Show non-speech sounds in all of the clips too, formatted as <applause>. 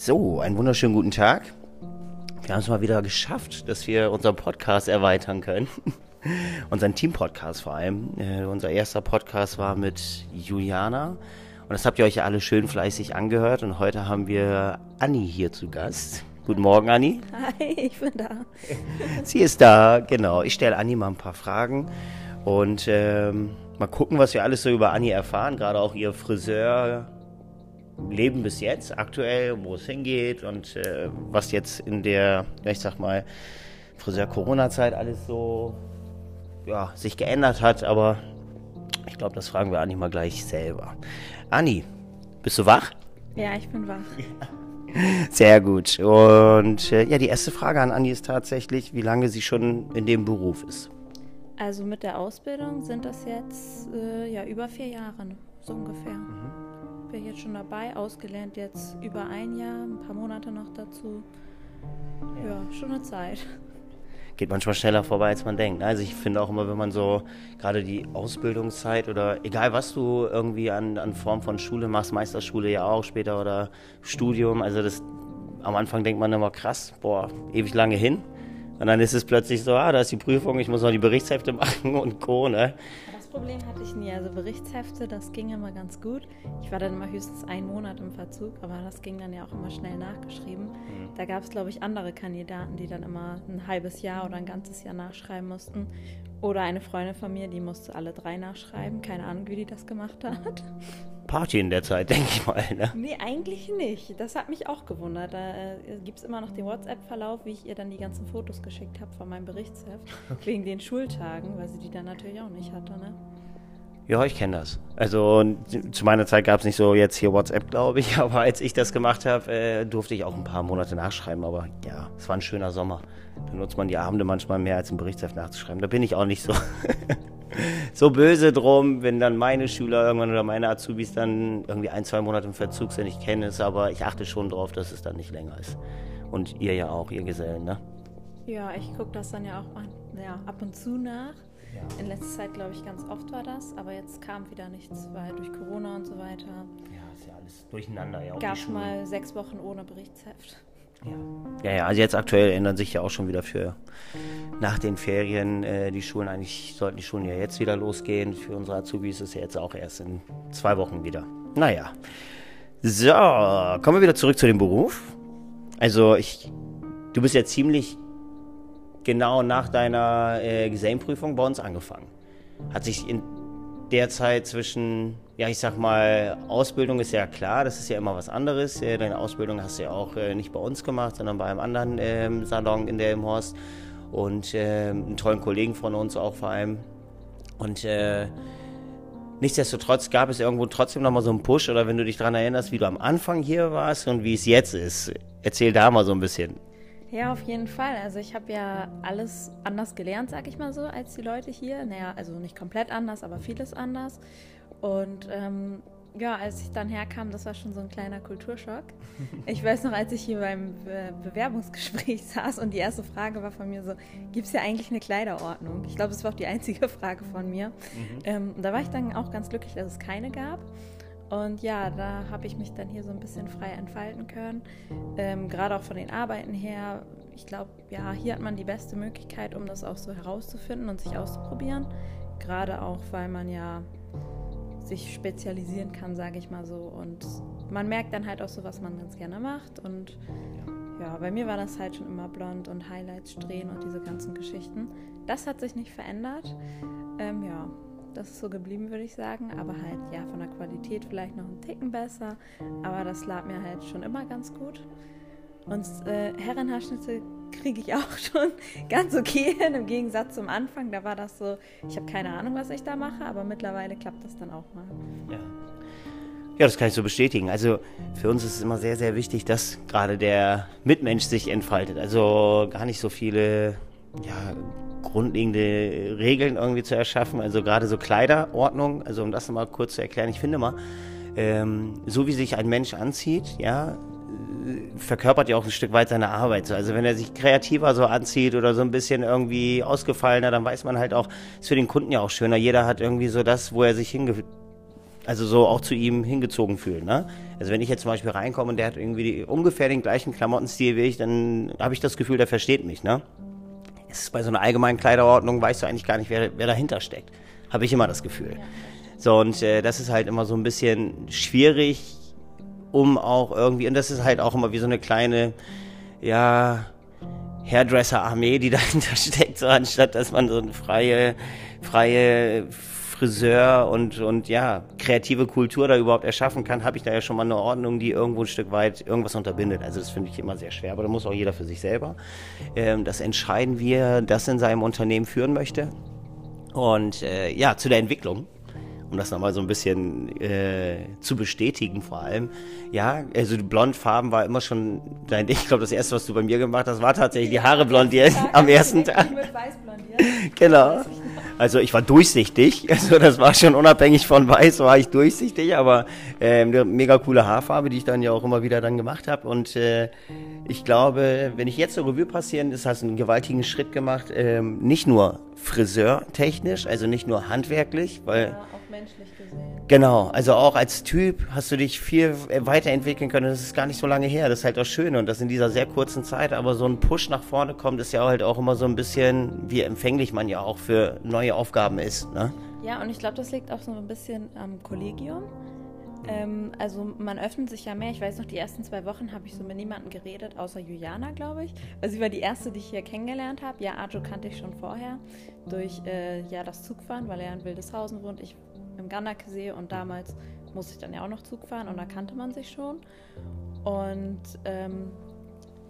So, einen wunderschönen guten Tag. Wir haben es mal wieder geschafft, dass wir unseren Podcast erweitern können. <laughs> unseren Team-Podcast vor allem. Äh, unser erster Podcast war mit Juliana. Und das habt ihr euch ja alle schön fleißig angehört. Und heute haben wir Anni hier zu Gast. Guten Morgen, Anni. Hi, ich bin da. <laughs> Sie ist da, genau. Ich stelle Anni mal ein paar Fragen. Und ähm, mal gucken, was wir alles so über Anni erfahren. Gerade auch ihr Friseur. Leben bis jetzt, aktuell, wo es hingeht und äh, was jetzt in der, ich sag mal, Friseur-Corona-Zeit alles so ja, sich geändert hat, aber ich glaube, das fragen wir Anni mal gleich selber. Anni, bist du wach? Ja, ich bin wach. <laughs> Sehr gut. Und äh, ja, die erste Frage an Anni ist tatsächlich, wie lange sie schon in dem Beruf ist. Also mit der Ausbildung sind das jetzt äh, ja über vier Jahre, so ungefähr. Mhm bin jetzt schon dabei, ausgelernt jetzt über ein Jahr, ein paar Monate noch dazu. Ja, ja schon eine Zeit. Geht manchmal schneller vorbei, als man denkt. Also ich finde auch immer, wenn man so gerade die Ausbildungszeit oder egal was du irgendwie an, an Form von Schule machst, Meisterschule ja auch später oder Studium, also das am Anfang denkt man immer krass, boah, ewig lange hin. Und dann ist es plötzlich so, ah, da ist die Prüfung, ich muss noch die Berichtshefte <laughs> machen und Co. Ne? Problem hatte ich nie. Also Berichtshefte, das ging immer ganz gut. Ich war dann immer höchstens einen Monat im Verzug, aber das ging dann ja auch immer schnell nachgeschrieben. Mhm. Da gab es, glaube ich, andere Kandidaten, die dann immer ein halbes Jahr oder ein ganzes Jahr nachschreiben mussten. Oder eine Freundin von mir, die musste alle drei nachschreiben. Keine Ahnung, wie die das gemacht hat. Party in der Zeit, <laughs> denke ich mal. Ne? Nee, eigentlich nicht. Das hat mich auch gewundert. Da äh, gibt es immer noch den WhatsApp-Verlauf, wie ich ihr dann die ganzen Fotos geschickt habe von meinem Berichtsheft. <laughs> Okay. Wegen den Schultagen, weil sie die dann natürlich auch nicht hatte. Ne? Ja, ich kenne das. Also zu meiner Zeit gab es nicht so jetzt hier WhatsApp, glaube ich, <laughs> aber als ich das gemacht habe, äh, durfte ich auch ein paar Monate nachschreiben. Aber ja, es war ein schöner Sommer. Da nutzt man die Abende manchmal mehr als ein Berichtsheft nachzuschreiben. Da bin ich auch nicht so. So böse drum, wenn dann meine Schüler irgendwann oder meine Azubis dann irgendwie ein, zwei Monate im Verzug sind. Ich kenne es, aber ich achte schon drauf, dass es dann nicht länger ist. Und ihr ja auch, ihr Gesellen, ne? Ja, ich gucke das dann ja auch mal, ja, ab und zu nach. Ja. In letzter Zeit, glaube ich, ganz oft war das, aber jetzt kam wieder nichts, weil durch Corona und so weiter. Ja, ist ja alles durcheinander. Ja, gab mal sechs Wochen ohne Berichtsheft. Ja. ja, also jetzt aktuell ändern sich ja auch schon wieder für nach den Ferien äh, die Schulen. Eigentlich sollten die Schulen ja jetzt wieder losgehen. Für unsere Azubis ist es ja jetzt auch erst in zwei Wochen wieder. Naja. So, kommen wir wieder zurück zu dem Beruf. Also ich, du bist ja ziemlich genau nach deiner äh, Gesellenprüfung bei uns angefangen. Hat sich in der Zeit zwischen, ja, ich sag mal, Ausbildung ist ja klar, das ist ja immer was anderes. Deine Ausbildung hast du ja auch äh, nicht bei uns gemacht, sondern bei einem anderen ähm, Salon in der im Horst und äh, einen tollen Kollegen von uns auch vor allem. Und äh, nichtsdestotrotz gab es irgendwo trotzdem nochmal so einen Push oder wenn du dich daran erinnerst, wie du am Anfang hier warst und wie es jetzt ist. Erzähl da mal so ein bisschen. Ja, auf jeden Fall. Also ich habe ja alles anders gelernt, sag ich mal so, als die Leute hier. Naja, also nicht komplett anders, aber vieles anders. Und ähm, ja, als ich dann herkam, das war schon so ein kleiner Kulturschock. Ich weiß noch, als ich hier beim Be Bewerbungsgespräch <laughs> saß und die erste Frage war von mir so, gibt es ja eigentlich eine Kleiderordnung? Ich glaube, das war auch die einzige <laughs> Frage von mir. Mhm. Ähm, da war ich dann auch ganz glücklich, dass es keine gab. Und ja, da habe ich mich dann hier so ein bisschen frei entfalten können. Ähm, Gerade auch von den Arbeiten her. Ich glaube, ja, hier hat man die beste Möglichkeit, um das auch so herauszufinden und sich auszuprobieren. Gerade auch, weil man ja sich spezialisieren kann, sage ich mal so. Und man merkt dann halt auch so, was man ganz gerne macht. Und ja, bei mir war das halt schon immer blond und Highlights drehen und diese ganzen Geschichten. Das hat sich nicht verändert. Ähm, ja, das ist so geblieben, würde ich sagen. Aber halt, ja, von der Qualität vielleicht noch einen Ticken besser. Aber das lag mir halt schon immer ganz gut. Und äh, Herrenhaarschnitte kriege ich auch <laughs> schon ganz okay hin, im Gegensatz zum Anfang. Da war das so, ich habe keine Ahnung, was ich da mache, aber mittlerweile klappt das dann auch mal. Ja. Ja, das kann ich so bestätigen. Also für uns ist es immer sehr, sehr wichtig, dass gerade der Mitmensch sich entfaltet. Also gar nicht so viele ja, grundlegende Regeln irgendwie zu erschaffen. Also gerade so Kleiderordnung, also um das nochmal kurz zu erklären, ich finde mal, ähm, so wie sich ein Mensch anzieht, ja, verkörpert ja auch ein Stück weit seine Arbeit. Also wenn er sich kreativer so anzieht oder so ein bisschen irgendwie ausgefallener, dann weiß man halt auch, ist für den Kunden ja auch schöner. Jeder hat irgendwie so das, wo er sich hinge also so auch zu ihm hingezogen fühlen. Ne? Also wenn ich jetzt zum Beispiel reinkomme und der hat irgendwie die, ungefähr den gleichen Klamottenstil wie ich, dann habe ich das Gefühl, der versteht mich. Ne? Es ist bei so einer allgemeinen Kleiderordnung, weißt du eigentlich gar nicht, wer, wer dahinter steckt. Habe ich immer das Gefühl. So, und äh, das ist halt immer so ein bisschen schwierig, um auch irgendwie, und das ist halt auch immer wie so eine kleine, ja, Hairdresser-Armee, die <laughs> dahinter steckt, so anstatt dass man so eine freie, freie Friseur und, und ja, kreative Kultur da überhaupt erschaffen kann, habe ich da ja schon mal eine Ordnung, die irgendwo ein Stück weit irgendwas unterbindet. Also das finde ich immer sehr schwer, aber da muss auch jeder für sich selber ähm, das entscheiden, wie er das in seinem Unternehmen führen möchte. Und äh, ja, zu der Entwicklung um das nochmal so ein bisschen äh, zu bestätigen vor allem. Ja, also die Blondfarben war immer schon dein Ich glaube, das erste, was du bei mir gemacht hast, war tatsächlich die Haare blondieren am ersten Tag. Mit weiß blondieren. <laughs> Genau. Also ich war durchsichtig, <laughs> also das war schon unabhängig von weiß, war ich durchsichtig, aber äh, eine mega coole Haarfarbe, die ich dann ja auch immer wieder dann gemacht habe. Und äh, ich glaube, wenn ich jetzt so Revue passieren, ist hast du einen gewaltigen Schritt gemacht, ähm, nicht nur friseurtechnisch, also nicht nur handwerklich, weil ja, menschlich gesehen. Genau, also auch als Typ hast du dich viel weiterentwickeln können. Das ist gar nicht so lange her. Das ist halt auch schön und das in dieser sehr kurzen Zeit. Aber so ein Push nach vorne kommt, ist ja halt auch immer so ein bisschen, wie empfänglich man ja auch für neue Aufgaben ist. Ne? Ja, und ich glaube, das liegt auch so ein bisschen am Kollegium. Ähm, also man öffnet sich ja mehr. Ich weiß noch, die ersten zwei Wochen habe ich so mit niemandem geredet, außer Juliana, glaube ich. Also sie war die erste, die ich hier kennengelernt habe. Ja, Arjo kannte ich schon vorher durch äh, ja, das Zugfahren, weil er in Wildeshausen wohnt. Ich im Gannakesee und damals musste ich dann ja auch noch Zug fahren und da kannte man sich schon. Und ähm,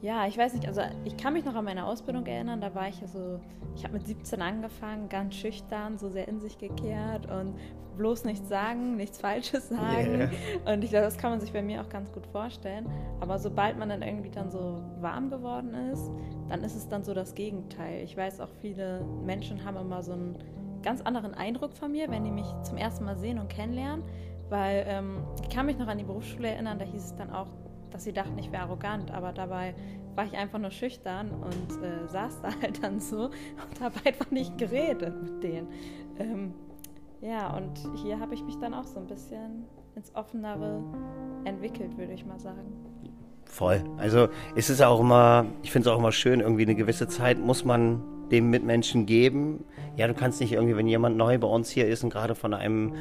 ja, ich weiß nicht, also ich kann mich noch an meine Ausbildung erinnern, da war ich ja so, ich habe mit 17 angefangen, ganz schüchtern, so sehr in sich gekehrt und bloß nichts sagen, nichts Falsches <laughs> sagen. Yeah. Und ich glaube, das kann man sich bei mir auch ganz gut vorstellen. Aber sobald man dann irgendwie dann so warm geworden ist, dann ist es dann so das Gegenteil. Ich weiß auch, viele Menschen haben immer so ein ganz anderen Eindruck von mir, wenn die mich zum ersten Mal sehen und kennenlernen. Weil ähm, ich kann mich noch an die Berufsschule erinnern, da hieß es dann auch, dass sie dachten, ich wäre arrogant, aber dabei war ich einfach nur schüchtern und äh, saß da <laughs> halt dann so und habe einfach nicht geredet mit denen. Ähm, ja, und hier habe ich mich dann auch so ein bisschen ins Offenere entwickelt, würde ich mal sagen. Voll. Also ist es auch immer, ich finde es auch immer schön, irgendwie eine gewisse Zeit muss man dem Mitmenschen geben. Ja, du kannst nicht irgendwie, wenn jemand neu bei uns hier ist und gerade von einem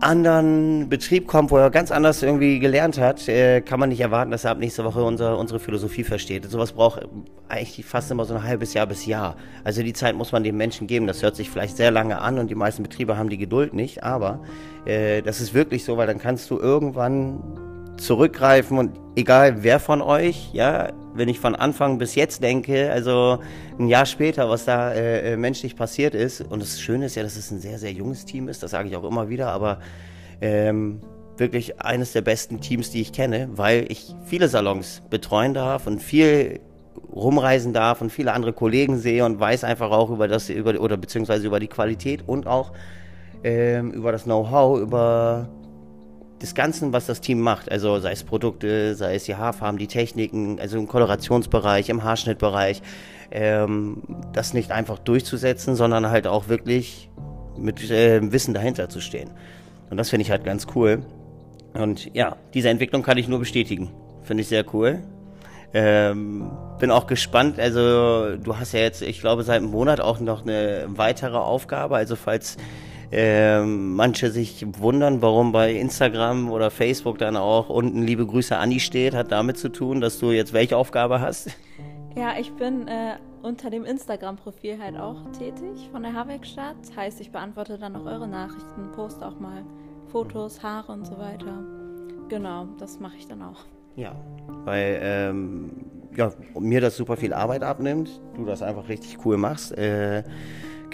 anderen Betrieb kommt, wo er ganz anders irgendwie gelernt hat, äh, kann man nicht erwarten, dass er ab nächster Woche unser, unsere Philosophie versteht. Sowas braucht eigentlich fast immer so ein halbes Jahr bis Jahr. Also die Zeit muss man dem Menschen geben. Das hört sich vielleicht sehr lange an und die meisten Betriebe haben die Geduld nicht, aber äh, das ist wirklich so, weil dann kannst du irgendwann zurückgreifen und egal wer von euch, ja, wenn ich von Anfang bis jetzt denke, also ein Jahr später, was da äh, äh, menschlich passiert ist, und das Schöne ist ja, dass es ein sehr, sehr junges Team ist, das sage ich auch immer wieder, aber ähm, wirklich eines der besten Teams, die ich kenne, weil ich viele Salons betreuen darf und viel rumreisen darf und viele andere Kollegen sehe und weiß einfach auch über das, über, oder beziehungsweise über die Qualität und auch ähm, über das Know-how, über des Ganzen, was das Team macht, also sei es Produkte, sei es die Haarfarben, die Techniken, also im Kolorationsbereich, im Haarschnittbereich, ähm, das nicht einfach durchzusetzen, sondern halt auch wirklich mit äh, Wissen dahinter zu stehen. Und das finde ich halt ganz cool. Und ja, diese Entwicklung kann ich nur bestätigen. Finde ich sehr cool. Ähm, bin auch gespannt. Also du hast ja jetzt, ich glaube, seit einem Monat auch noch eine weitere Aufgabe. Also falls ähm, manche sich wundern, warum bei Instagram oder Facebook dann auch unten liebe Grüße Anni steht, hat damit zu tun, dass du jetzt welche Aufgabe hast? Ja, ich bin äh, unter dem Instagram-Profil halt auch tätig von der Haarwerkstatt. Heißt, ich beantworte dann auch eure Nachrichten, poste auch mal Fotos, Haare und so weiter. Genau, das mache ich dann auch. Ja, weil ähm, ja, mir das super viel Arbeit abnimmt, du das einfach richtig cool machst. Äh,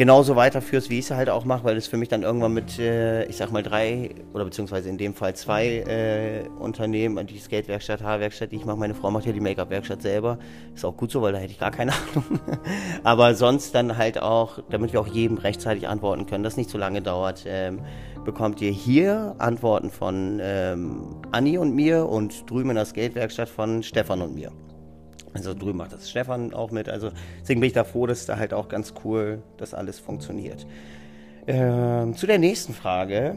genauso weiterführst, wie ich es halt auch mache, weil es für mich dann irgendwann mit, äh, ich sag mal, drei oder beziehungsweise in dem Fall zwei äh, Unternehmen, die Skatewerkstatt, Haarwerkstatt, die ich mache, meine Frau macht ja die Make-up-Werkstatt selber. Ist auch gut so, weil da hätte ich gar keine <laughs> Ahnung. Aber sonst dann halt auch, damit wir auch jedem rechtzeitig antworten können, das nicht so lange dauert, ähm, bekommt ihr hier Antworten von ähm, Anni und mir und drüben in der Skatewerkstatt von Stefan und mir. Also drüben macht das Stefan auch mit. Also deswegen bin ich da froh, dass da halt auch ganz cool das alles funktioniert. Ähm, zu der nächsten Frage.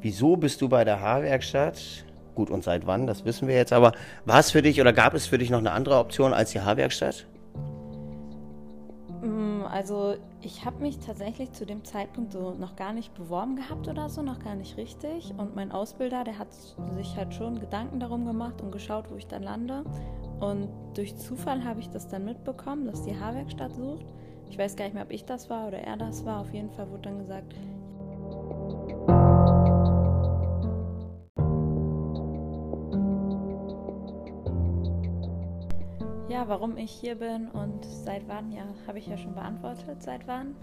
wieso bist du bei der Haarwerkstatt? Gut, und seit wann, das wissen wir jetzt, aber war es für dich oder gab es für dich noch eine andere Option als die Haarwerkstatt? Also ich habe mich tatsächlich zu dem Zeitpunkt so noch gar nicht beworben gehabt oder so, noch gar nicht richtig. Und mein Ausbilder, der hat sich halt schon Gedanken darum gemacht und geschaut, wo ich dann lande. Und durch Zufall habe ich das dann mitbekommen, dass die Haarwerkstatt sucht. Ich weiß gar nicht mehr, ob ich das war oder er das war. Auf jeden Fall wurde dann gesagt, Ja, warum ich hier bin und seit wann, ja, habe ich ja schon beantwortet, seit wann.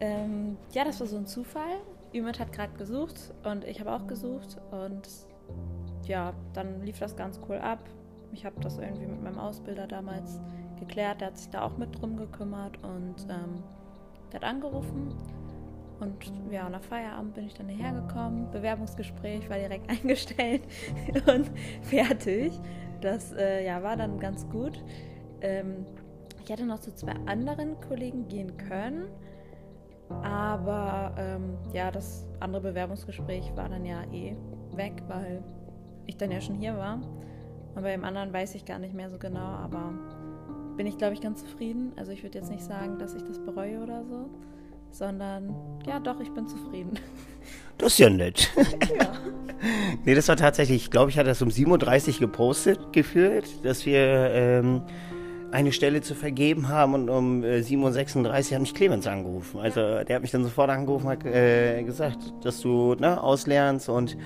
Ähm, ja, das war so ein Zufall. Ümit hat gerade gesucht und ich habe auch gesucht und ja, dann lief das ganz cool ab. Ich habe das irgendwie mit meinem Ausbilder damals geklärt, der hat sich da auch mit drum gekümmert und ähm, der hat angerufen und ja, nach Feierabend bin ich dann hierher gekommen. Bewerbungsgespräch war direkt <laughs> eingestellt und fertig. Das äh, ja, war dann ganz gut. Ähm, ich hätte noch zu zwei anderen Kollegen gehen können, aber ähm, ja, das andere Bewerbungsgespräch war dann ja eh weg, weil ich dann ja schon hier war. Und bei dem anderen weiß ich gar nicht mehr so genau, aber bin ich, glaube ich, ganz zufrieden. Also ich würde jetzt nicht sagen, dass ich das bereue oder so, sondern ja, doch, ich bin zufrieden. Das ist ja nett. Ja. <laughs> nee, das war tatsächlich, ich glaube, ich hatte das um 7.30 Uhr gepostet gefühlt, dass wir ähm, eine Stelle zu vergeben haben und um äh, 7.36 Uhr hat mich Clemens angerufen. Also der hat mich dann sofort angerufen und hat äh, gesagt, dass du ne, auslernst und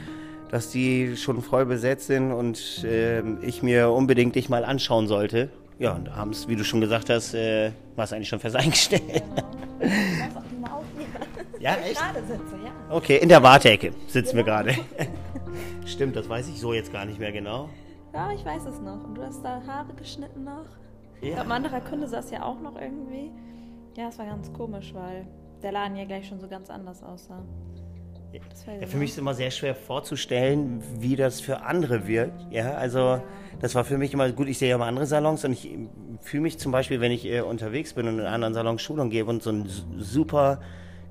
dass die schon voll besetzt sind und äh, ich mir unbedingt dich mal anschauen sollte. Ja, und abends, wie du schon gesagt hast, äh, war es eigentlich schon fest <laughs> eingestellt. Genau. Ja, echt? Sitze, ja. Okay, in der Wartecke sitzen wir gerade. <laughs> Stimmt, das weiß ich so jetzt gar nicht mehr genau. Ja, ich weiß es noch. Und du hast da Haare geschnitten noch. Ja. Ich glaube, ein anderer Kunde saß ja auch noch irgendwie. Ja, es war ganz komisch, weil der Laden ja gleich schon so ganz anders aussah. Ja, für mich ist es immer sehr schwer vorzustellen, wie das für andere wird. Ja, also das war für mich immer gut. Ich sehe ja immer andere Salons und ich fühle mich zum Beispiel, wenn ich äh, unterwegs bin und in anderen Salons Schulung gebe und so einen super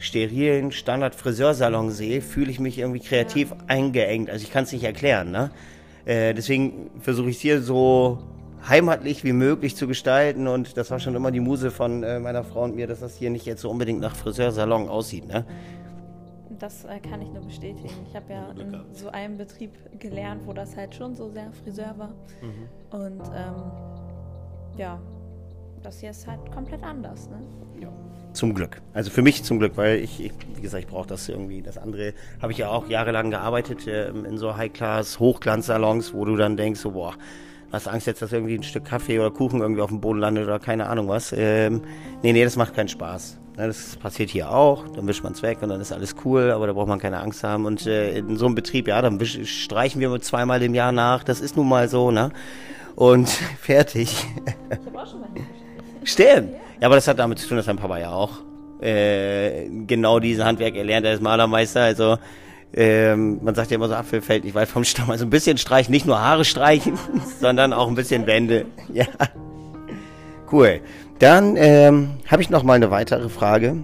sterilen Standard-Friseursalon sehe, fühle ich mich irgendwie kreativ ja. eingeengt. Also ich kann es nicht erklären. Ne? Äh, deswegen versuche ich es hier so heimatlich wie möglich zu gestalten und das war schon immer die Muse von äh, meiner Frau und mir, dass das hier nicht jetzt so unbedingt nach Friseursalon aussieht. Ne? das äh, kann ich nur bestätigen. Ich habe ja in so einem Betrieb gelernt, wo das halt schon so sehr Friseur war. Mhm. Und ähm, ja, das hier ist halt komplett anders. Ne? Ja. Zum Glück. Also für mich zum Glück, weil ich, ich wie gesagt, ich brauche das irgendwie. Das andere habe ich ja auch jahrelang gearbeitet äh, in so High-Class, Hochglanzsalons, wo du dann denkst, so, boah, hast Angst jetzt, dass irgendwie ein Stück Kaffee oder Kuchen irgendwie auf dem Boden landet oder keine Ahnung was. Ähm, nee, nee, das macht keinen Spaß. Das passiert hier auch, dann wischt man es weg und dann ist alles cool, aber da braucht man keine Angst haben. Und äh, in so einem Betrieb, ja, dann wisch, streichen wir zweimal im Jahr nach, das ist nun mal so, ne? Und <laughs> fertig. Ich habe auch schon mal Stimmt. Ja, aber das hat damit zu tun, dass mein Papa ja auch äh, genau diesen Handwerk erlernt. Er ist Malermeister, also ähm, man sagt ja immer so, Apfel fällt nicht weit vom Stamm. Also ein bisschen streichen, nicht nur Haare streichen, <laughs> sondern auch ein bisschen Wände. <laughs> Ja. Cool. Dann ähm, habe ich noch mal eine weitere Frage,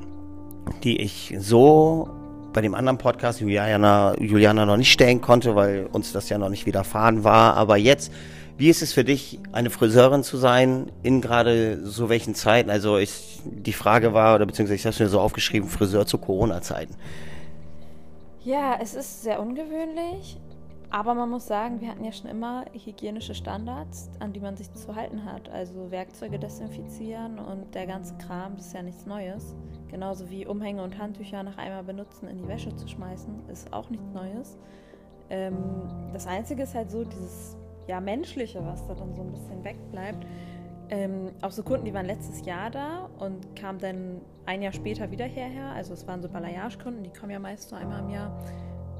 die ich so bei dem anderen Podcast Juliana, Juliana noch nicht stellen konnte, weil uns das ja noch nicht widerfahren war. Aber jetzt, wie ist es für dich, eine Friseurin zu sein in gerade so welchen Zeiten? Also ich, die Frage war, oder beziehungsweise ich habe es mir so aufgeschrieben, Friseur zu Corona-Zeiten. Ja, es ist sehr ungewöhnlich. Aber man muss sagen, wir hatten ja schon immer hygienische Standards, an die man sich zu halten hat. Also Werkzeuge desinfizieren und der ganze Kram, das ist ja nichts Neues. Genauso wie Umhänge und Handtücher nach einmal benutzen in die Wäsche zu schmeißen, ist auch nichts Neues. Ähm, das Einzige ist halt so dieses ja, Menschliche, was da dann so ein bisschen wegbleibt. Ähm, auch so Kunden, die waren letztes Jahr da und kamen dann ein Jahr später wieder hierher. Also es waren so Balayage-Kunden, die kommen ja meist so einmal im Jahr.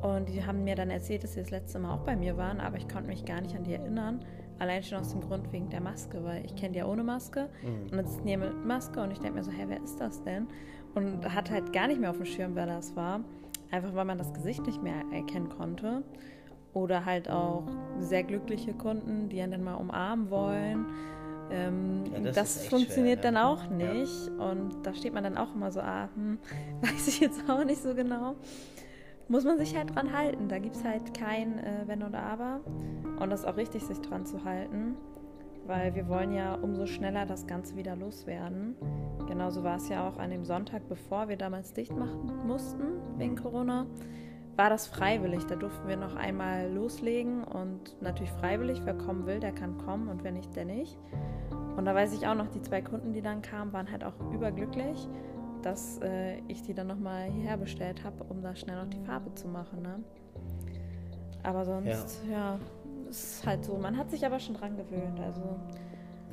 Und die haben mir dann erzählt, dass sie das letzte Mal auch bei mir waren, aber ich konnte mich gar nicht an die erinnern. Allein schon aus dem Grund wegen der Maske, weil ich kenne die ja ohne Maske. Mhm. Und dann sitzen die mit Maske und ich denke mir so, hä, wer ist das denn? Und hat halt gar nicht mehr auf dem Schirm, wer das war. Einfach weil man das Gesicht nicht mehr erkennen konnte. Oder halt auch sehr glückliche Kunden, die einen dann mal umarmen wollen. Ähm, ja, das, das funktioniert schwer, ne? dann auch nicht. Ja. Und da steht man dann auch immer so, ah, hm, <laughs> weiß ich jetzt auch nicht so genau. muss man sich halt dran halten. Da gibt es halt kein äh, Wenn oder Aber. Und das ist auch richtig, sich dran zu halten, weil wir wollen ja umso schneller das Ganze wieder loswerden. Genauso war es ja auch an dem Sonntag, bevor wir damals dicht machen mussten wegen Corona war das freiwillig. Da durften wir noch einmal loslegen und natürlich freiwillig. Wer kommen will, der kann kommen und wer nicht, der nicht. Und da weiß ich auch noch, die zwei Kunden, die dann kamen, waren halt auch überglücklich, dass äh, ich die dann nochmal hierher bestellt habe, um da schnell noch die Farbe zu machen. Ne? Aber sonst, ja. ja, ist halt so. Man hat sich aber schon dran gewöhnt. Also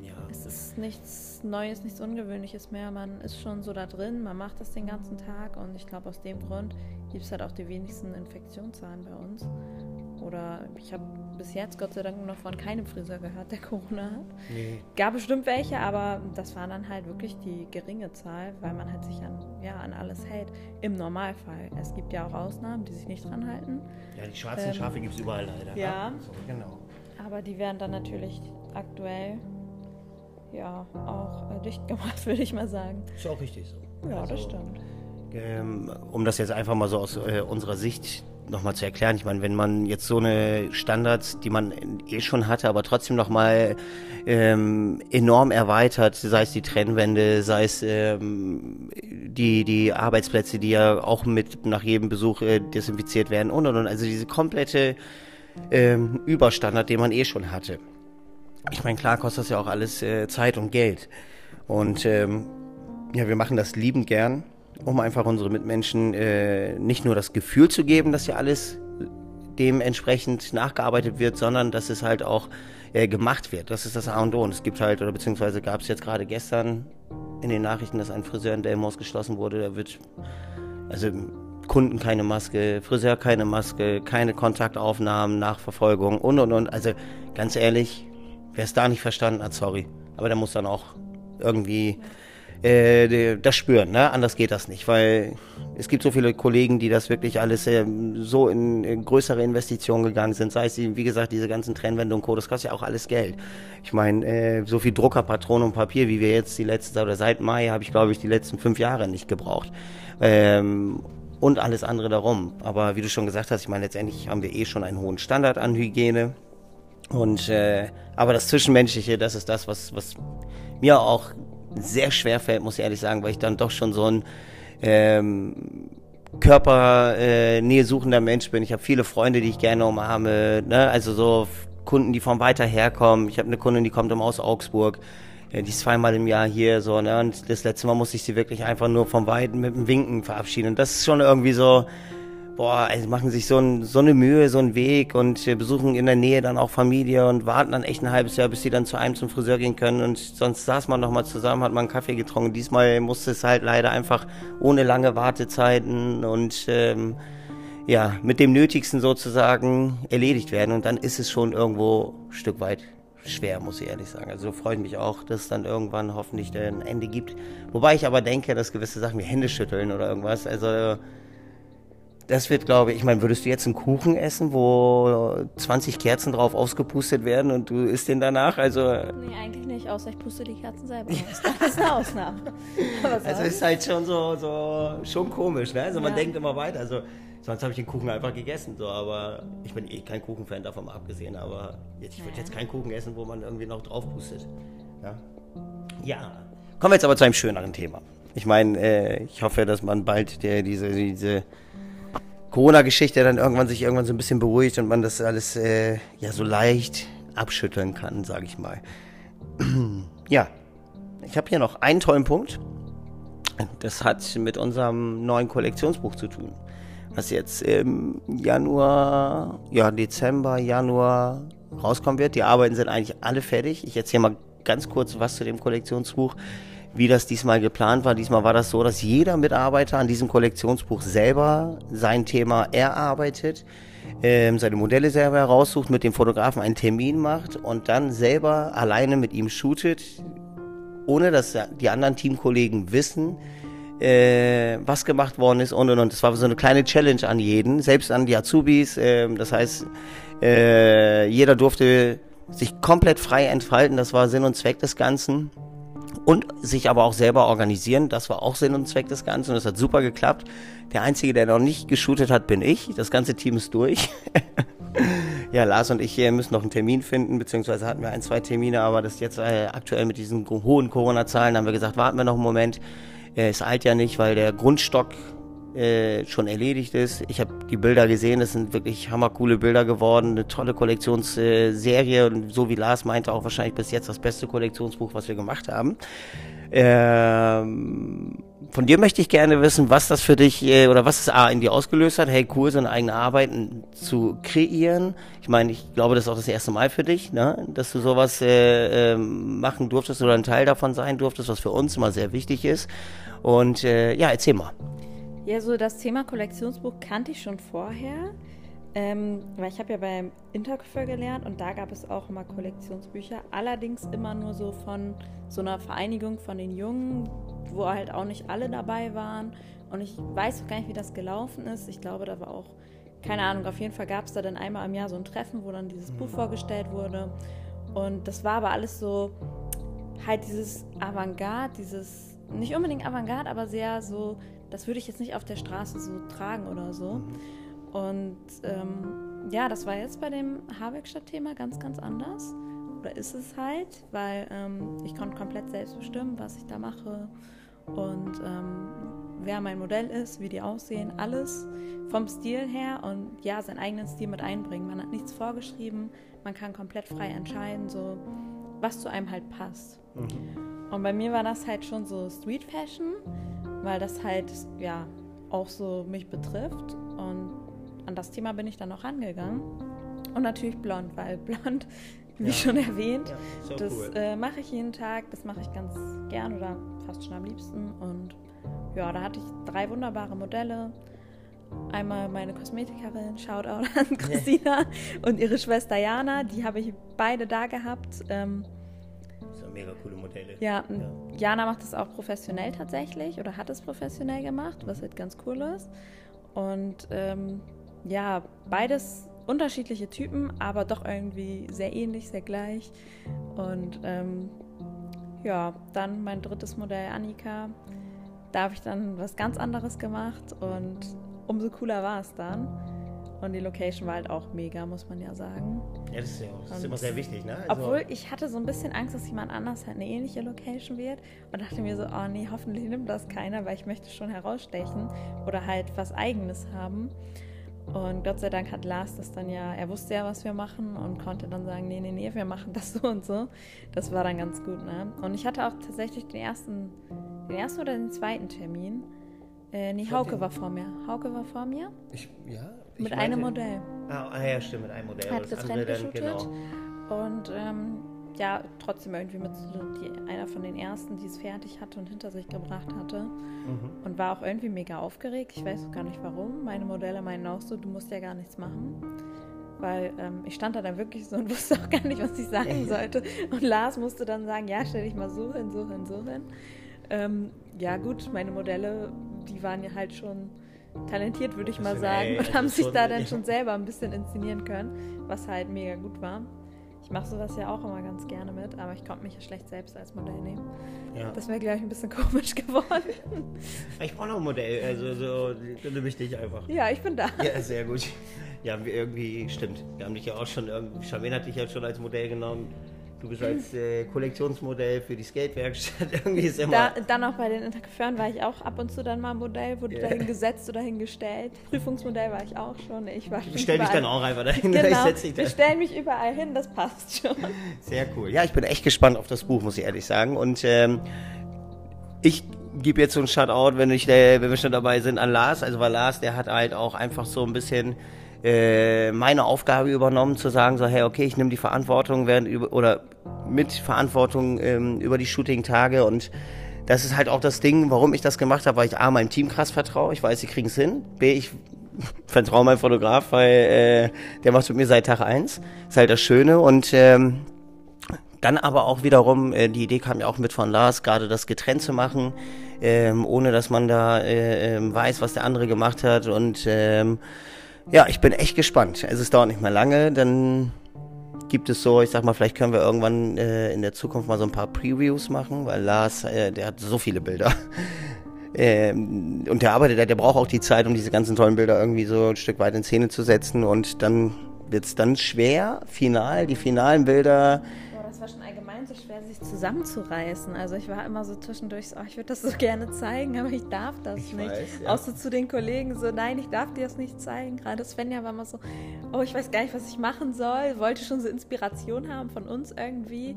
ja. es ist nichts Neues, nichts Ungewöhnliches mehr. Man ist schon so da drin, man macht das den ganzen Tag und ich glaube, aus dem Grund gibt es halt auch die wenigsten Infektionszahlen bei uns. Oder ich habe bis jetzt Gott sei Dank noch von keinem Friseur gehört, der <laughs> Corona hat. Nee. Gab bestimmt welche, aber das war dann halt wirklich die geringe Zahl, weil man halt sich an, ja, an alles hält. Im Normalfall. Es gibt ja auch Ausnahmen, die sich nicht dran halten. Ja, die schwarzen ähm, Schafe gibt es überall leider. Ja, so, genau. Aber die werden dann natürlich aktuell ja auch äh, dicht gemacht, <laughs> würde ich mal sagen. Ist auch richtig so. Ja, also, das stimmt. Ähm, um das jetzt einfach mal so aus äh, unserer Sicht nochmal zu erklären. Ich meine, wenn man jetzt so eine Standards, die man eh schon hatte, aber trotzdem nochmal ähm, enorm erweitert, sei es die Trennwände, sei es ähm, die, die Arbeitsplätze, die ja auch mit nach jedem Besuch äh, desinfiziert werden und und und. Also diese komplette ähm, Überstandard, den man eh schon hatte. Ich meine, klar kostet das ja auch alles äh, Zeit und Geld. Und ähm, ja, wir machen das liebend gern um einfach unsere Mitmenschen äh, nicht nur das Gefühl zu geben, dass ja alles dementsprechend nachgearbeitet wird, sondern dass es halt auch äh, gemacht wird. Das ist das A und O. Und es gibt halt, oder beziehungsweise gab es jetzt gerade gestern in den Nachrichten, dass ein Friseur in Delmos geschlossen wurde. Da wird, also Kunden keine Maske, Friseur keine Maske, keine Kontaktaufnahmen, Nachverfolgung und und und. Also ganz ehrlich, wer es da nicht verstanden hat, sorry. Aber der muss dann auch irgendwie äh, das spüren. Ne? Anders geht das nicht, weil es gibt so viele Kollegen, die das wirklich alles äh, so in, in, größere Investitionen gegangen sind. Sei es, wie gesagt, diese ganzen Trennwände und Co. Das kostet ja auch alles Geld. Ich meine, äh, so viel Druckerpatronen und Papier, wie wir jetzt die letzten, oder seit Mai habe ich, glaube ich, die letzten fünf Jahre nicht gebraucht. Ähm, und alles andere darum. Aber wie du schon gesagt hast, ich meine, letztendlich haben wir eh schon einen hohen Standard an Hygiene. Und äh, aber das Zwischenmenschliche, das ist das, was, was mir auch sehr schwer fällt, muss ich ehrlich sagen, weil ich dann doch schon so ein ähm, Körpernähe äh, suchender Mensch bin. Ich habe viele Freunde, die ich gerne umarme, ne? also so Kunden, die von weiter herkommen. Ich habe eine Kundin, die kommt immer aus Augsburg. Ja, die ist zweimal im Jahr hier so, ne? Und das letzte Mal musste ich sie wirklich einfach nur vom Weiten mit dem Winken verabschieden. Und das ist schon irgendwie so, boah, also machen sich so, ein, so eine Mühe, so einen Weg und besuchen in der Nähe dann auch Familie und warten dann echt ein halbes Jahr, bis sie dann zu einem zum Friseur gehen können und sonst saß man noch mal zusammen, hat man einen Kaffee getrunken. Diesmal musste es halt leider einfach ohne lange Wartezeiten und ähm, ja, mit dem Nötigsten sozusagen erledigt werden und dann ist es schon irgendwo ein Stück weit schwer, muss ich ehrlich sagen. Also freut mich auch, dass es dann irgendwann hoffentlich ein Ende gibt. Wobei ich aber denke, dass gewisse Sachen wie Hände schütteln oder irgendwas, also das wird, glaube ich, ich meine, würdest du jetzt einen Kuchen essen, wo 20 Kerzen drauf ausgepustet werden und du isst den danach? Also nee, eigentlich nicht, außer ich puste die Kerzen selber aus. Das ist eine Ausnahme. <laughs> also ist halt schon so, so schon komisch, ne? Also man ja. denkt immer weiter. Also sonst habe ich den Kuchen einfach gegessen, so, aber ich bin eh kein Kuchenfan davon abgesehen, aber jetzt, ich würde jetzt keinen Kuchen essen, wo man irgendwie noch drauf pustet. Ja. ja. Kommen wir jetzt aber zu einem schöneren Thema. Ich meine, äh, ich hoffe, dass man bald der, diese, diese Corona-Geschichte dann irgendwann sich irgendwann so ein bisschen beruhigt und man das alles äh, ja so leicht abschütteln kann, sage ich mal. <clears throat> ja, ich habe hier noch einen tollen Punkt. Das hat mit unserem neuen Kollektionsbuch zu tun, was jetzt im Januar, ja Dezember, Januar rauskommen wird. Die Arbeiten sind eigentlich alle fertig. Ich erzähle mal ganz kurz was zu dem Kollektionsbuch wie das diesmal geplant war. Diesmal war das so, dass jeder Mitarbeiter an diesem Kollektionsbuch selber sein Thema erarbeitet, ähm, seine Modelle selber heraussucht, mit dem Fotografen einen Termin macht und dann selber alleine mit ihm shootet, ohne dass die anderen Teamkollegen wissen, äh, was gemacht worden ist und und und. Das war so eine kleine Challenge an jeden, selbst an die Azubis. Äh, das heißt, äh, jeder durfte sich komplett frei entfalten. Das war Sinn und Zweck des Ganzen. Und sich aber auch selber organisieren. Das war auch Sinn und Zweck des Ganzen und es hat super geklappt. Der Einzige, der noch nicht geshootet hat, bin ich. Das ganze Team ist durch. <laughs> ja, Lars und ich müssen noch einen Termin finden, beziehungsweise hatten wir ein, zwei Termine, aber das jetzt äh, aktuell mit diesen hohen Corona-Zahlen haben wir gesagt, warten wir noch einen Moment. Ist alt ja nicht, weil der Grundstock äh, schon erledigt ist. Ich habe die Bilder gesehen, das sind wirklich hammercoole Bilder geworden, eine tolle Kollektionsserie und so wie Lars meinte auch wahrscheinlich bis jetzt das beste Kollektionsbuch, was wir gemacht haben. Ähm, von dir möchte ich gerne wissen, was das für dich äh, oder was es A in dir ausgelöst hat, hey cool, so eine eigene Arbeit zu kreieren. Ich meine, ich glaube, das ist auch das erste Mal für dich, ne? dass du sowas äh, äh, machen durftest oder ein Teil davon sein durftest, was für uns immer sehr wichtig ist. Und äh, ja, erzähl mal. Ja, so das Thema Kollektionsbuch kannte ich schon vorher. Ähm, weil ich habe ja beim Interköpfer gelernt und da gab es auch immer Kollektionsbücher, allerdings immer nur so von so einer Vereinigung von den Jungen, wo halt auch nicht alle dabei waren. Und ich weiß gar nicht, wie das gelaufen ist. Ich glaube, da war auch, keine Ahnung, auf jeden Fall gab es da dann einmal im Jahr so ein Treffen, wo dann dieses Buch vorgestellt wurde. Und das war aber alles so, halt dieses Avantgarde, dieses, nicht unbedingt Avantgarde, aber sehr so das würde ich jetzt nicht auf der Straße so tragen oder so. Und ähm, ja, das war jetzt bei dem Haarwerkstatt-Thema ganz, ganz anders. Oder ist es halt, weil ähm, ich konnte komplett selbst bestimmen, was ich da mache und ähm, wer mein Modell ist, wie die aussehen, alles vom Stil her und ja, seinen eigenen Stil mit einbringen. Man hat nichts vorgeschrieben, man kann komplett frei entscheiden, so was zu einem halt passt. Mhm. Und bei mir war das halt schon so Street Fashion weil das halt ja auch so mich betrifft. Und an das Thema bin ich dann auch angegangen. Und natürlich blond, weil blond, <laughs> wie ja. schon erwähnt, ja, so das cool. äh, mache ich jeden Tag, das mache ich ganz gern oder fast schon am liebsten. Und ja, da hatte ich drei wunderbare Modelle. Einmal meine Kosmetikerin, Shoutout <laughs> an Christina und ihre Schwester Jana, die habe ich beide da gehabt. Ähm, mega coole Modelle. Ja, ja, Jana macht es auch professionell tatsächlich oder hat es professionell gemacht, was halt ganz cool ist. Und ähm, ja, beides unterschiedliche Typen, aber doch irgendwie sehr ähnlich, sehr gleich. Und ähm, ja, dann mein drittes Modell Annika. Da habe ich dann was ganz anderes gemacht und umso cooler war es dann. Und die Location war halt auch mega, muss man ja sagen. Ja, das ist, ja auch, das ist immer sehr wichtig, ne? Also obwohl ich hatte so ein bisschen Angst, dass jemand anders halt eine ähnliche Location wird und dachte mir so, oh nee, hoffentlich nimmt das keiner, weil ich möchte schon herausstechen oder halt was Eigenes haben. Und Gott sei Dank hat Lars das dann ja, er wusste ja, was wir machen und konnte dann sagen, nee, nee, nee, wir machen das so und so. Das war dann ganz gut, ne? Und ich hatte auch tatsächlich den ersten, den ersten oder den zweiten Termin. Äh, nee, Hauke war vor mir. Hauke war vor mir. Ich, ja, mit meinte, einem Modell. Ah, ah, ja, stimmt, mit einem Modell. Hat das getrennt dann, genau. Und ähm, ja, trotzdem irgendwie mit so die, einer von den ersten, die es fertig hatte und hinter sich gebracht hatte. Mhm. Und war auch irgendwie mega aufgeregt. Ich weiß auch gar nicht warum. Meine Modelle meinen auch so, du musst ja gar nichts machen. Weil ähm, ich stand da dann wirklich so und <laughs> wusste auch gar nicht, was ich sagen <laughs> sollte. Und Lars musste dann sagen, ja, stell dich mal so hin, so hin, so hin. Ähm, ja gut, meine Modelle, die waren ja halt schon talentiert, würde ich mal sagen, <laughs> und haben sich da dann schon selber ein bisschen inszenieren können, was halt mega gut war. Ich mache sowas ja auch immer ganz gerne mit, aber ich konnte mich ja schlecht selbst als Modell nehmen. Ja. Das wäre, glaube ich, ein bisschen <laughs> komisch geworden. Ich brauche noch ein Modell, also so, nehme ich dich einfach. Ja, ich bin da. Ja, sehr gut. Ja, irgendwie, stimmt. Wir haben dich ja auch schon, Charmaine hat dich ja schon als Modell genommen. Du bist als äh, Kollektionsmodell für die Skatewerkstatt <laughs> irgendwie ist immer. Da, dann auch bei den Intercoiffeuren war ich auch ab und zu dann mal Modell, wurde yeah. dahin gesetzt oder hingestellt. Prüfungsmodell war ich auch schon. Ich war schon stell dich dann auch einfach dahin. Genau. Ich, ich stelle mich überall hin, das passt schon. Sehr cool. Ja, ich bin echt gespannt auf das Buch, muss ich ehrlich sagen. Und ähm, ich gebe jetzt so ein Shoutout, wenn, ich, äh, wenn wir schon dabei sind, an Lars. Also weil Lars, der hat halt auch einfach so ein bisschen äh, meine Aufgabe übernommen, zu sagen, so, hey, okay, ich nehme die Verantwortung während über, oder mit Verantwortung ähm, über die Shooting-Tage und das ist halt auch das Ding, warum ich das gemacht habe, weil ich A, meinem Team krass vertraue, ich weiß, sie kriegen es hin, B, ich <laughs> vertraue meinem Fotograf, weil äh, der macht mit mir seit Tag eins, ist halt das Schöne und ähm, dann aber auch wiederum, äh, die Idee kam ja auch mit von Lars, gerade das getrennt zu machen, ähm, ohne dass man da äh, äh, weiß, was der andere gemacht hat und ähm, ja, ich bin echt gespannt. Also es dauert nicht mehr lange, dann gibt es so, ich sag mal, vielleicht können wir irgendwann äh, in der Zukunft mal so ein paar Previews machen, weil Lars, äh, der hat so viele Bilder. <laughs> ähm, und der arbeitet, der, der braucht auch die Zeit, um diese ganzen tollen Bilder irgendwie so ein Stück weit in Szene zu setzen. Und dann wird es dann schwer, final, die finalen Bilder allgemein so schwer, sich zusammenzureißen. Also ich war immer so zwischendurch so, oh, ich würde das so <laughs> gerne zeigen, aber ich darf das ich nicht. Weiß, ja. Auch so zu den Kollegen so, nein, ich darf dir das nicht zeigen. Gerade Svenja war immer so, oh, ich weiß gar nicht, was ich machen soll. Wollte schon so Inspiration haben von uns irgendwie.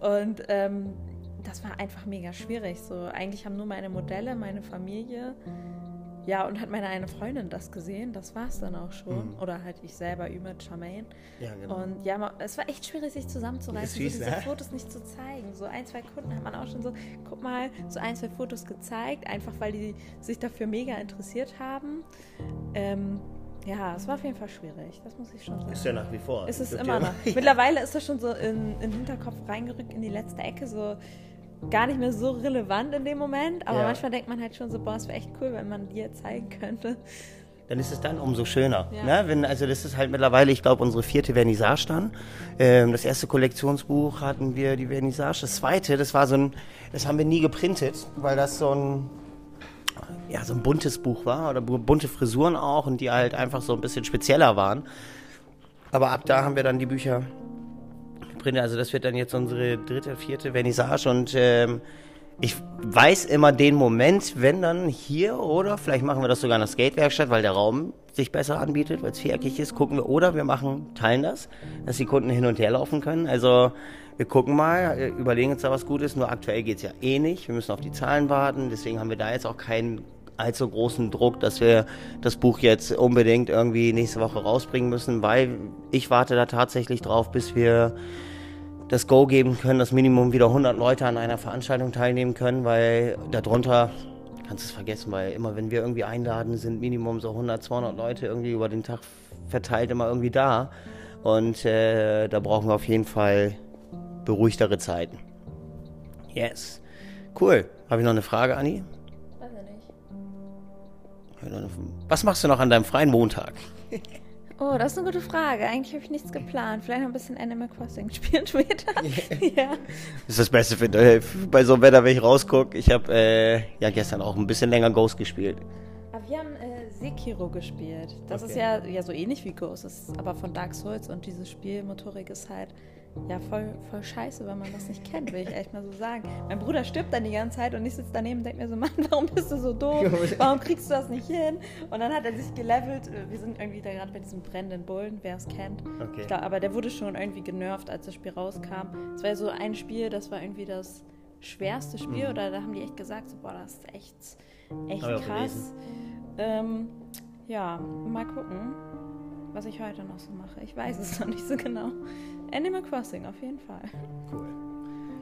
Und ähm, das war einfach mega schwierig. So, eigentlich haben nur meine Modelle, meine Familie ja, und hat meine eine Freundin das gesehen, das war es dann auch schon. Mhm. Oder halt ich selber über Charmaine. Ja, genau. Und ja, es war echt schwierig, sich zusammenzureißen, so diese ne? Fotos nicht zu zeigen. So ein, zwei Kunden hat man auch schon so, guck mal, so ein, zwei Fotos gezeigt, einfach weil die sich dafür mega interessiert haben. Ähm, ja, es war auf jeden Fall schwierig, das muss ich schon sagen. Ist ja nach wie vor. Ist es immer noch. <laughs> Mittlerweile ist das schon so in, in den Hinterkopf reingerückt, in die letzte Ecke, so gar nicht mehr so relevant in dem Moment, aber ja. manchmal denkt man halt schon so, boah, es wäre echt cool, wenn man dir zeigen könnte. Dann ist es dann umso schöner. Ja. Ne? Wenn, also das ist halt mittlerweile, ich glaube, unsere vierte Vernissage dann. Ähm, das erste Kollektionsbuch hatten wir die Vernissage. Das zweite, das war so ein, das haben wir nie geprintet, weil das so ein, ja, so ein buntes Buch war oder bunte Frisuren auch und die halt einfach so ein bisschen spezieller waren. Aber ab da haben wir dann die Bücher Printer. Also das wird dann jetzt unsere dritte, vierte Vernissage und ähm, ich weiß immer den Moment, wenn dann hier oder vielleicht machen wir das sogar in der Skatewerkstatt, weil der Raum sich besser anbietet, weil es viereckig ist, gucken wir oder wir machen, teilen das, dass die Kunden hin und her laufen können. Also wir gucken mal, äh, überlegen uns da was Gutes, nur aktuell geht es ja eh nicht. Wir müssen auf die Zahlen warten, deswegen haben wir da jetzt auch keinen allzu großen Druck, dass wir das Buch jetzt unbedingt irgendwie nächste Woche rausbringen müssen, weil ich warte da tatsächlich drauf, bis wir das Go geben können, dass Minimum wieder 100 Leute an einer Veranstaltung teilnehmen können, weil darunter kannst du es vergessen, weil immer wenn wir irgendwie einladen, sind Minimum so 100, 200 Leute irgendwie über den Tag verteilt immer irgendwie da. Und äh, da brauchen wir auf jeden Fall beruhigtere Zeiten. Yes. Cool. Habe ich noch eine Frage, Anni? Weiß ich nicht. Was machst du noch an deinem freien Montag? <laughs> Oh, das ist eine gute Frage. Eigentlich habe ich nichts geplant. Vielleicht noch ein bisschen Animal Crossing <laughs> spielen später. Yeah. <laughs> ja. Das ist das Beste für, äh, bei so einem Wetter, wenn ich rausgucke. Ich habe äh, ja gestern auch ein bisschen länger Ghost gespielt. Aber wir haben äh, Sekiro gespielt. Das okay. ist ja, ja so ähnlich wie Ghost, das ist aber von Dark Souls und dieses Spielmotorik ist halt ja, voll, voll scheiße, wenn man das nicht kennt, will ich echt mal so sagen. Mein Bruder stirbt dann die ganze Zeit und ich sitze daneben und denke mir so, <laughs> Mann, warum bist du so doof? Warum kriegst du das nicht hin? Und dann hat er sich gelevelt. Wir sind irgendwie da gerade bei diesem brennenden Bullen, wer es kennt. Okay. Glaub, aber der wurde schon irgendwie genervt, als das Spiel rauskam. Es war so ein Spiel, das war irgendwie das schwerste Spiel mhm. oder da haben die echt gesagt, so, boah, das ist echt, echt krass. Ähm, ja, mal gucken was ich heute noch so mache. Ich weiß es noch nicht so genau. Animal Crossing, auf jeden Fall. Cool.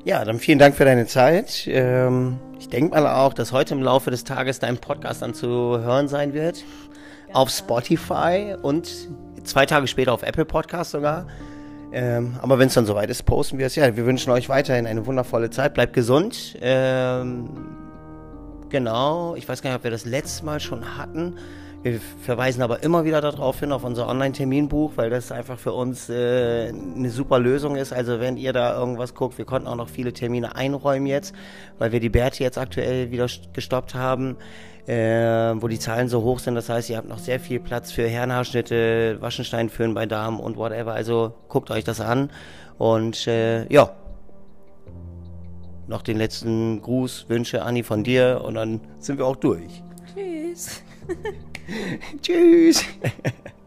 Ja, dann vielen Dank für deine Zeit. Ähm, ich denke mal auch, dass heute im Laufe des Tages dein Podcast dann zu hören sein wird. Ganz auf Spotify und zwei Tage später auf Apple Podcast sogar. Ähm, aber wenn es dann soweit ist, posten wir es. Ja, wir wünschen euch weiterhin eine wundervolle Zeit. Bleibt gesund. Ähm, genau, ich weiß gar nicht, ob wir das letzte Mal schon hatten. Wir verweisen aber immer wieder darauf hin, auf unser Online-Terminbuch, weil das einfach für uns äh, eine super Lösung ist. Also wenn ihr da irgendwas guckt, wir konnten auch noch viele Termine einräumen jetzt, weil wir die Bärte jetzt aktuell wieder gestoppt haben, äh, wo die Zahlen so hoch sind. Das heißt, ihr habt noch sehr viel Platz für Herrenhaarschnitte, Waschenstein führen bei Damen und whatever. Also guckt euch das an und äh, ja, noch den letzten Gruß, Wünsche, Anni, von dir und dann sind wir auch durch. Tschüss. <laughs> Tschüss. <laughs>